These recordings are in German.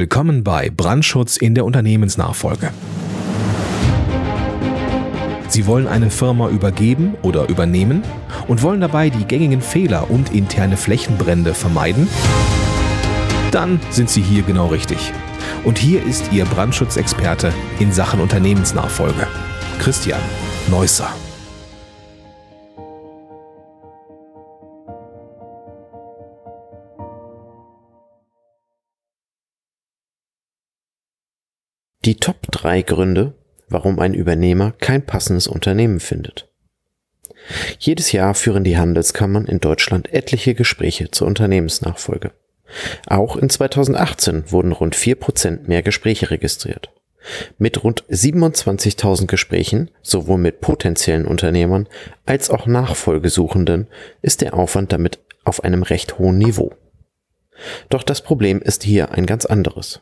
Willkommen bei Brandschutz in der Unternehmensnachfolge. Sie wollen eine Firma übergeben oder übernehmen und wollen dabei die gängigen Fehler und interne Flächenbrände vermeiden? Dann sind Sie hier genau richtig. Und hier ist Ihr Brandschutzexperte in Sachen Unternehmensnachfolge, Christian Neusser. Die Top 3 Gründe, warum ein Übernehmer kein passendes Unternehmen findet. Jedes Jahr führen die Handelskammern in Deutschland etliche Gespräche zur Unternehmensnachfolge. Auch in 2018 wurden rund 4% mehr Gespräche registriert. Mit rund 27.000 Gesprächen, sowohl mit potenziellen Unternehmern als auch Nachfolgesuchenden, ist der Aufwand damit auf einem recht hohen Niveau. Doch das Problem ist hier ein ganz anderes.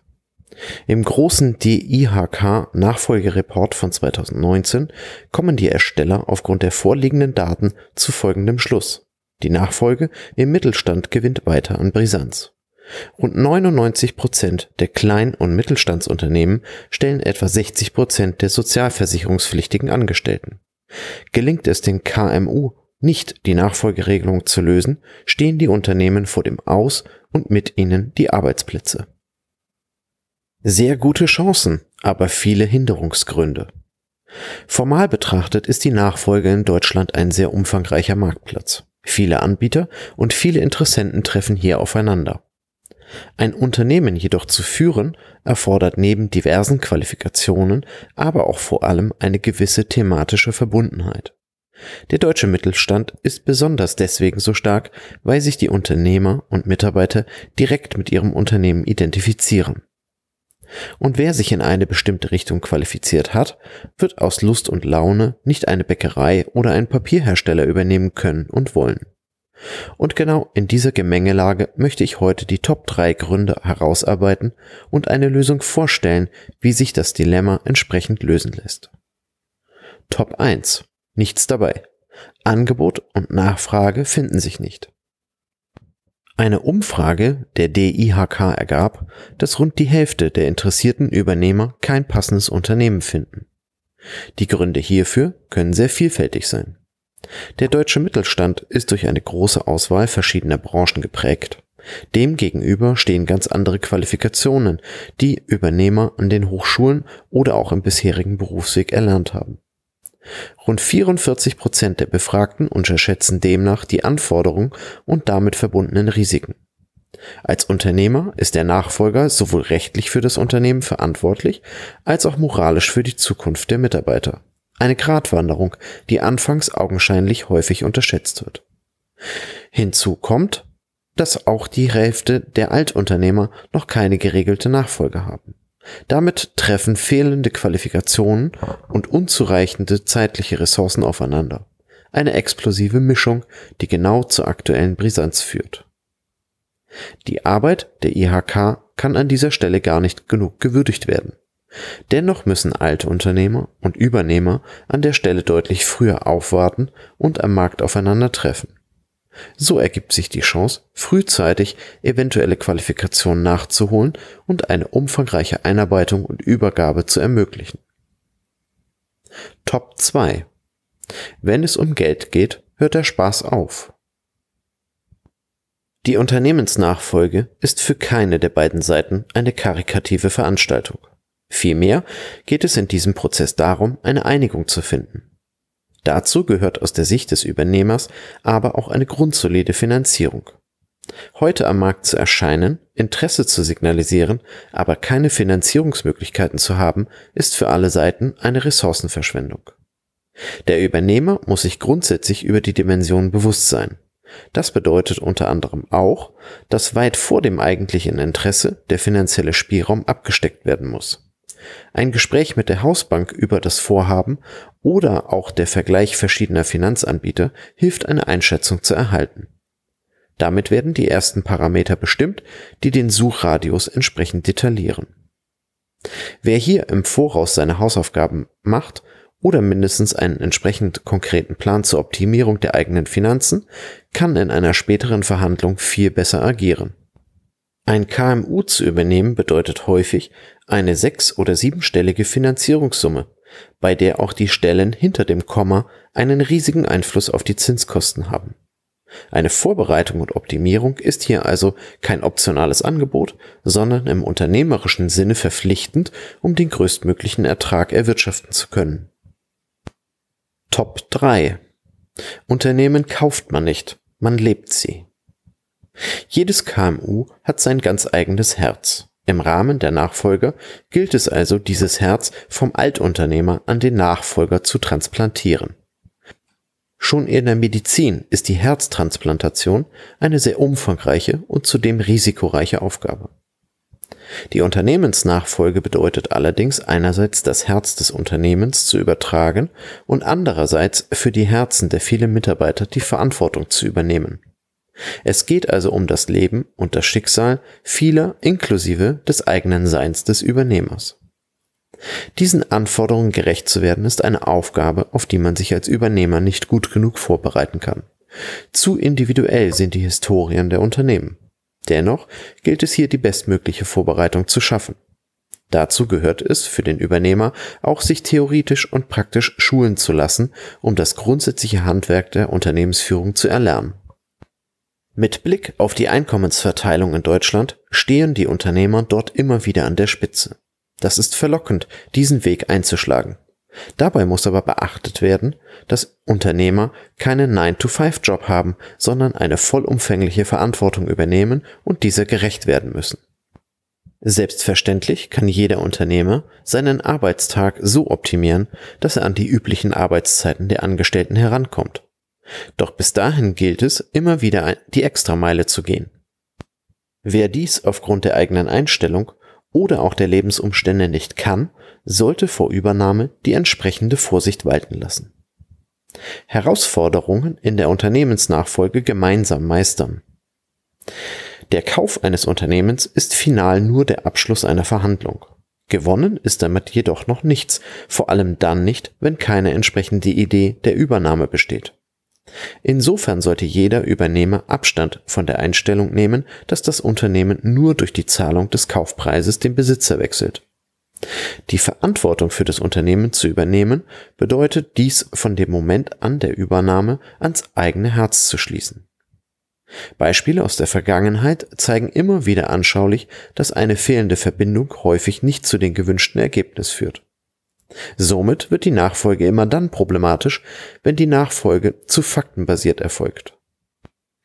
Im großen DIHK-Nachfolgereport von 2019 kommen die Ersteller aufgrund der vorliegenden Daten zu folgendem Schluss. Die Nachfolge im Mittelstand gewinnt weiter an Brisanz. Rund 99 Prozent der Klein- und Mittelstandsunternehmen stellen etwa 60 Prozent der sozialversicherungspflichtigen Angestellten. Gelingt es den KMU nicht, die Nachfolgeregelung zu lösen, stehen die Unternehmen vor dem Aus und mit ihnen die Arbeitsplätze. Sehr gute Chancen, aber viele Hinderungsgründe. Formal betrachtet ist die Nachfolge in Deutschland ein sehr umfangreicher Marktplatz. Viele Anbieter und viele Interessenten treffen hier aufeinander. Ein Unternehmen jedoch zu führen, erfordert neben diversen Qualifikationen aber auch vor allem eine gewisse thematische Verbundenheit. Der deutsche Mittelstand ist besonders deswegen so stark, weil sich die Unternehmer und Mitarbeiter direkt mit ihrem Unternehmen identifizieren. Und wer sich in eine bestimmte Richtung qualifiziert hat, wird aus Lust und Laune nicht eine Bäckerei oder einen Papierhersteller übernehmen können und wollen. Und genau in dieser Gemengelage möchte ich heute die Top 3 Gründe herausarbeiten und eine Lösung vorstellen, wie sich das Dilemma entsprechend lösen lässt. Top 1. Nichts dabei. Angebot und Nachfrage finden sich nicht. Eine Umfrage der DIHK ergab, dass rund die Hälfte der interessierten Übernehmer kein passendes Unternehmen finden. Die Gründe hierfür können sehr vielfältig sein. Der deutsche Mittelstand ist durch eine große Auswahl verschiedener Branchen geprägt. Demgegenüber stehen ganz andere Qualifikationen, die Übernehmer an den Hochschulen oder auch im bisherigen Berufsweg erlernt haben. Rund 44 Prozent der Befragten unterschätzen demnach die Anforderungen und damit verbundenen Risiken. Als Unternehmer ist der Nachfolger sowohl rechtlich für das Unternehmen verantwortlich als auch moralisch für die Zukunft der Mitarbeiter. Eine Gratwanderung, die anfangs augenscheinlich häufig unterschätzt wird. Hinzu kommt, dass auch die Hälfte der Altunternehmer noch keine geregelte Nachfolge haben. Damit treffen fehlende Qualifikationen und unzureichende zeitliche Ressourcen aufeinander. Eine explosive Mischung, die genau zur aktuellen Brisanz führt. Die Arbeit der IHK kann an dieser Stelle gar nicht genug gewürdigt werden. Dennoch müssen alte Unternehmer und Übernehmer an der Stelle deutlich früher aufwarten und am Markt aufeinandertreffen. So ergibt sich die Chance, frühzeitig eventuelle Qualifikationen nachzuholen und eine umfangreiche Einarbeitung und Übergabe zu ermöglichen. Top 2. Wenn es um Geld geht, hört der Spaß auf. Die Unternehmensnachfolge ist für keine der beiden Seiten eine karikative Veranstaltung. Vielmehr geht es in diesem Prozess darum, eine Einigung zu finden. Dazu gehört aus der Sicht des Übernehmers aber auch eine grundsolide Finanzierung. Heute am Markt zu erscheinen, Interesse zu signalisieren, aber keine Finanzierungsmöglichkeiten zu haben, ist für alle Seiten eine Ressourcenverschwendung. Der Übernehmer muss sich grundsätzlich über die Dimension bewusst sein. Das bedeutet unter anderem auch, dass weit vor dem eigentlichen Interesse der finanzielle Spielraum abgesteckt werden muss. Ein Gespräch mit der Hausbank über das Vorhaben oder auch der Vergleich verschiedener Finanzanbieter hilft eine Einschätzung zu erhalten. Damit werden die ersten Parameter bestimmt, die den Suchradius entsprechend detaillieren. Wer hier im Voraus seine Hausaufgaben macht oder mindestens einen entsprechend konkreten Plan zur Optimierung der eigenen Finanzen, kann in einer späteren Verhandlung viel besser agieren. Ein KMU zu übernehmen bedeutet häufig eine sechs- oder siebenstellige Finanzierungssumme, bei der auch die Stellen hinter dem Komma einen riesigen Einfluss auf die Zinskosten haben. Eine Vorbereitung und Optimierung ist hier also kein optionales Angebot, sondern im unternehmerischen Sinne verpflichtend, um den größtmöglichen Ertrag erwirtschaften zu können. Top 3 Unternehmen kauft man nicht, man lebt sie. Jedes KMU hat sein ganz eigenes Herz. Im Rahmen der Nachfolger gilt es also, dieses Herz vom Altunternehmer an den Nachfolger zu transplantieren. Schon in der Medizin ist die Herztransplantation eine sehr umfangreiche und zudem risikoreiche Aufgabe. Die Unternehmensnachfolge bedeutet allerdings einerseits das Herz des Unternehmens zu übertragen und andererseits für die Herzen der vielen Mitarbeiter die Verantwortung zu übernehmen. Es geht also um das Leben und das Schicksal vieler inklusive des eigenen Seins des Übernehmers. Diesen Anforderungen gerecht zu werden, ist eine Aufgabe, auf die man sich als Übernehmer nicht gut genug vorbereiten kann. Zu individuell sind die Historien der Unternehmen. Dennoch gilt es hier die bestmögliche Vorbereitung zu schaffen. Dazu gehört es für den Übernehmer auch sich theoretisch und praktisch schulen zu lassen, um das grundsätzliche Handwerk der Unternehmensführung zu erlernen. Mit Blick auf die Einkommensverteilung in Deutschland stehen die Unternehmer dort immer wieder an der Spitze. Das ist verlockend, diesen Weg einzuschlagen. Dabei muss aber beachtet werden, dass Unternehmer keinen 9-to-5-Job haben, sondern eine vollumfängliche Verantwortung übernehmen und dieser gerecht werden müssen. Selbstverständlich kann jeder Unternehmer seinen Arbeitstag so optimieren, dass er an die üblichen Arbeitszeiten der Angestellten herankommt. Doch bis dahin gilt es, immer wieder die Extrameile zu gehen. Wer dies aufgrund der eigenen Einstellung oder auch der Lebensumstände nicht kann, sollte vor Übernahme die entsprechende Vorsicht walten lassen. Herausforderungen in der Unternehmensnachfolge gemeinsam meistern. Der Kauf eines Unternehmens ist final nur der Abschluss einer Verhandlung. Gewonnen ist damit jedoch noch nichts, vor allem dann nicht, wenn keine entsprechende Idee der Übernahme besteht. Insofern sollte jeder Übernehmer Abstand von der Einstellung nehmen, dass das Unternehmen nur durch die Zahlung des Kaufpreises den Besitzer wechselt. Die Verantwortung für das Unternehmen zu übernehmen, bedeutet dies von dem Moment an der Übernahme ans eigene Herz zu schließen. Beispiele aus der Vergangenheit zeigen immer wieder anschaulich, dass eine fehlende Verbindung häufig nicht zu den gewünschten Ergebnis führt. Somit wird die Nachfolge immer dann problematisch, wenn die Nachfolge zu faktenbasiert erfolgt.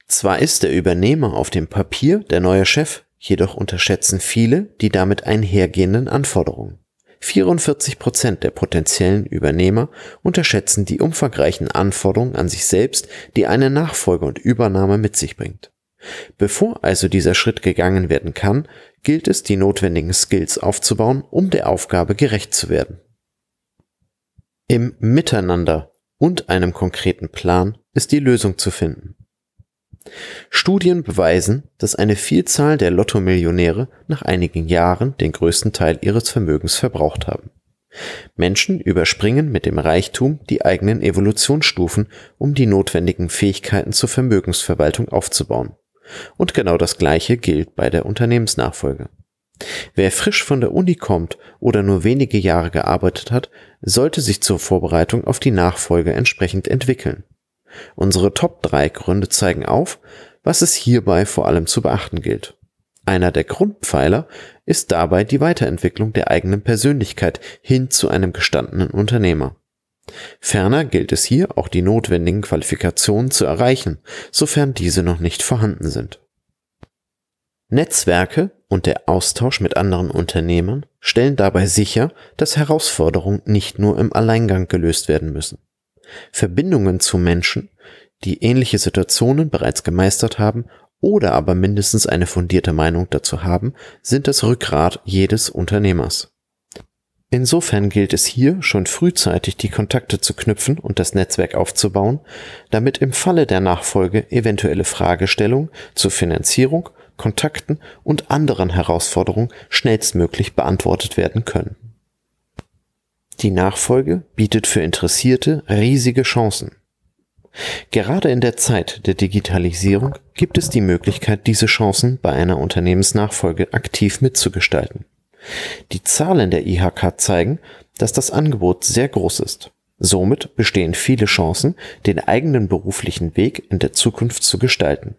Zwar ist der Übernehmer auf dem Papier der neue Chef, jedoch unterschätzen viele die damit einhergehenden Anforderungen. 44 Prozent der potenziellen Übernehmer unterschätzen die umfangreichen Anforderungen an sich selbst, die eine Nachfolge und Übernahme mit sich bringt. Bevor also dieser Schritt gegangen werden kann, gilt es, die notwendigen Skills aufzubauen, um der Aufgabe gerecht zu werden. Im Miteinander und einem konkreten Plan ist die Lösung zu finden. Studien beweisen, dass eine Vielzahl der Lottomillionäre nach einigen Jahren den größten Teil ihres Vermögens verbraucht haben. Menschen überspringen mit dem Reichtum die eigenen Evolutionsstufen, um die notwendigen Fähigkeiten zur Vermögensverwaltung aufzubauen. Und genau das Gleiche gilt bei der Unternehmensnachfolge. Wer frisch von der Uni kommt oder nur wenige Jahre gearbeitet hat, sollte sich zur Vorbereitung auf die Nachfolge entsprechend entwickeln. Unsere Top 3 Gründe zeigen auf, was es hierbei vor allem zu beachten gilt. Einer der Grundpfeiler ist dabei die Weiterentwicklung der eigenen Persönlichkeit hin zu einem gestandenen Unternehmer. Ferner gilt es hier auch die notwendigen Qualifikationen zu erreichen, sofern diese noch nicht vorhanden sind. Netzwerke und der Austausch mit anderen Unternehmern stellen dabei sicher, dass Herausforderungen nicht nur im Alleingang gelöst werden müssen. Verbindungen zu Menschen, die ähnliche Situationen bereits gemeistert haben oder aber mindestens eine fundierte Meinung dazu haben, sind das Rückgrat jedes Unternehmers. Insofern gilt es hier schon frühzeitig die Kontakte zu knüpfen und das Netzwerk aufzubauen, damit im Falle der Nachfolge eventuelle Fragestellungen zur Finanzierung Kontakten und anderen Herausforderungen schnellstmöglich beantwortet werden können. Die Nachfolge bietet für Interessierte riesige Chancen. Gerade in der Zeit der Digitalisierung gibt es die Möglichkeit, diese Chancen bei einer Unternehmensnachfolge aktiv mitzugestalten. Die Zahlen der IHK zeigen, dass das Angebot sehr groß ist. Somit bestehen viele Chancen, den eigenen beruflichen Weg in der Zukunft zu gestalten.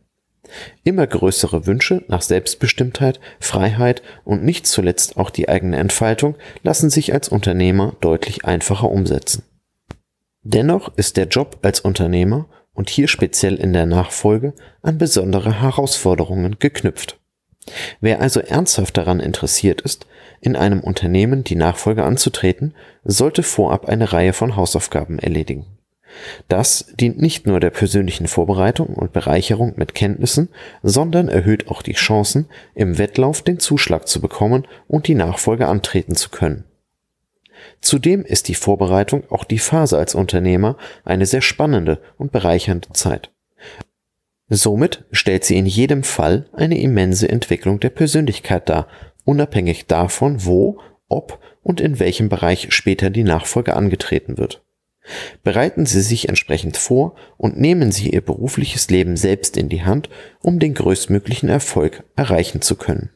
Immer größere Wünsche nach Selbstbestimmtheit, Freiheit und nicht zuletzt auch die eigene Entfaltung lassen sich als Unternehmer deutlich einfacher umsetzen. Dennoch ist der Job als Unternehmer und hier speziell in der Nachfolge an besondere Herausforderungen geknüpft. Wer also ernsthaft daran interessiert ist, in einem Unternehmen die Nachfolge anzutreten, sollte vorab eine Reihe von Hausaufgaben erledigen. Das dient nicht nur der persönlichen Vorbereitung und Bereicherung mit Kenntnissen, sondern erhöht auch die Chancen, im Wettlauf den Zuschlag zu bekommen und die Nachfolge antreten zu können. Zudem ist die Vorbereitung auch die Phase als Unternehmer eine sehr spannende und bereichernde Zeit. Somit stellt sie in jedem Fall eine immense Entwicklung der Persönlichkeit dar, unabhängig davon, wo, ob und in welchem Bereich später die Nachfolge angetreten wird. Bereiten Sie sich entsprechend vor und nehmen Sie Ihr berufliches Leben selbst in die Hand, um den größtmöglichen Erfolg erreichen zu können